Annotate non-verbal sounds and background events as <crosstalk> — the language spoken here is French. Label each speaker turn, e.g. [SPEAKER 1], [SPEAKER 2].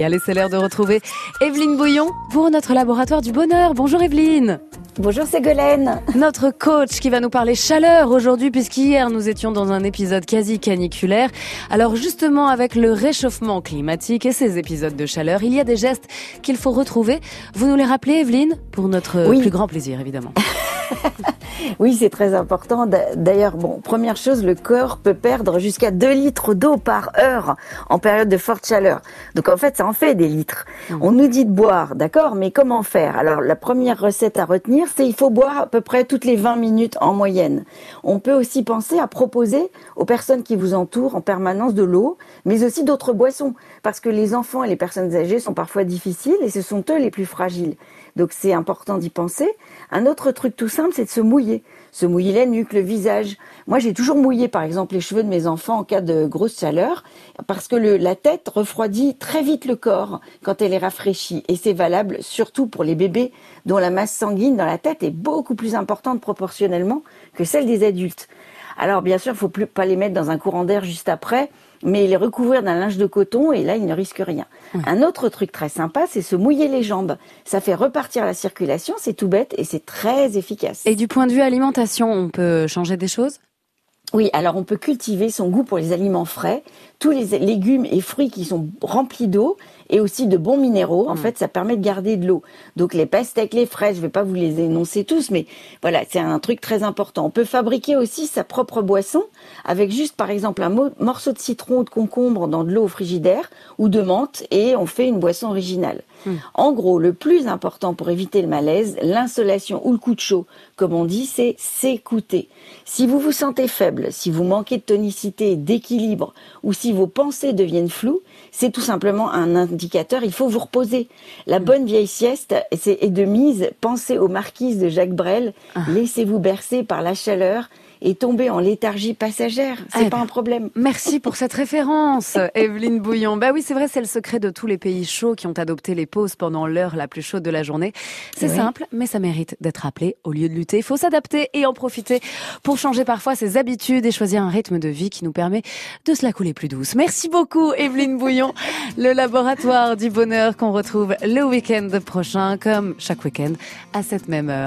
[SPEAKER 1] Et allez, c'est l'heure de retrouver Evelyne Bouillon pour notre laboratoire du bonheur. Bonjour Evelyne.
[SPEAKER 2] Bonjour Ségolène.
[SPEAKER 1] Notre coach qui va nous parler chaleur aujourd'hui puisqu'hier nous étions dans un épisode quasi caniculaire. Alors justement avec le réchauffement climatique et ces épisodes de chaleur, il y a des gestes qu'il faut retrouver. Vous nous les rappelez Evelyne Pour notre plus grand plaisir évidemment. <laughs> <laughs>
[SPEAKER 2] oui, c'est très important. D'ailleurs, bon, première chose, le corps peut perdre jusqu'à 2 litres d'eau par heure en période de forte chaleur. Donc en fait, ça en fait des litres. Mmh. On nous dit de boire, d'accord, mais comment faire? Alors la première recette à retenir, c'est il faut boire à peu près toutes les 20 minutes en moyenne. On peut aussi penser à proposer aux personnes qui vous entourent en permanence de l'eau, mais aussi d'autres boissons, parce que les enfants et les personnes âgées sont parfois difficiles et ce sont eux les plus fragiles. Donc c'est important d'y penser. Un autre truc tout simple, c'est de se mouiller. Se mouiller la nuque, le visage. Moi, j'ai toujours mouillé, par exemple, les cheveux de mes enfants en cas de grosse chaleur, parce que la tête refroidit très vite le corps quand elle est rafraîchie. Et c'est valable surtout pour les bébés dont la masse sanguine dans la tête est beaucoup plus importante proportionnellement que celle des adultes. Alors, bien sûr, il ne faut plus, pas les mettre dans un courant d'air juste après, mais les recouvrir d'un linge de coton et là, ils ne risquent rien. Un autre truc très sympa, c'est se mouiller les jambes. Ça fait repartir la circulation, c'est tout bête et c'est très efficace.
[SPEAKER 1] Et du point de vue alimentation, on peut changer des choses?
[SPEAKER 2] Oui, alors on peut cultiver son goût pour les aliments frais, tous les légumes et fruits qui sont remplis d'eau et aussi de bons minéraux. En mm. fait, ça permet de garder de l'eau. Donc les pastèques, les fraises, je vais pas vous les énoncer tous, mais voilà, c'est un truc très important. On peut fabriquer aussi sa propre boisson avec juste, par exemple, un morceau de citron ou de concombre dans de l'eau au frigidaire ou de menthe et on fait une boisson originale. Mm. En gros, le plus important pour éviter le malaise, l'insolation ou le coup de chaud, comme on dit, c'est s'écouter. Si vous vous sentez faible, si vous manquez de tonicité, d'équilibre ou si vos pensées deviennent floues, c'est tout simplement un indicateur, il faut vous reposer. La bonne vieille sieste est de mise, pensez aux marquises de Jacques Brel, ah. laissez-vous bercer par la chaleur et tomber en léthargie passagère. C'est eh pas un problème. <laughs>
[SPEAKER 1] Merci pour cette référence, Evelyne Bouillon. Bah oui, c'est vrai, c'est le secret de tous les pays chauds qui ont adopté les pauses pendant l'heure la plus chaude de la journée. C'est simple, mais ça mérite d'être rappelé. Au lieu de lutter, il faut s'adapter et en profiter pour changer parfois ses habitudes et choisir un rythme de vie qui nous permet de se la couler plus douce. Merci beaucoup, Evelyne Bouillon, <laughs> le laboratoire du bonheur qu'on retrouve le week-end prochain, comme chaque week-end, à cette même heure.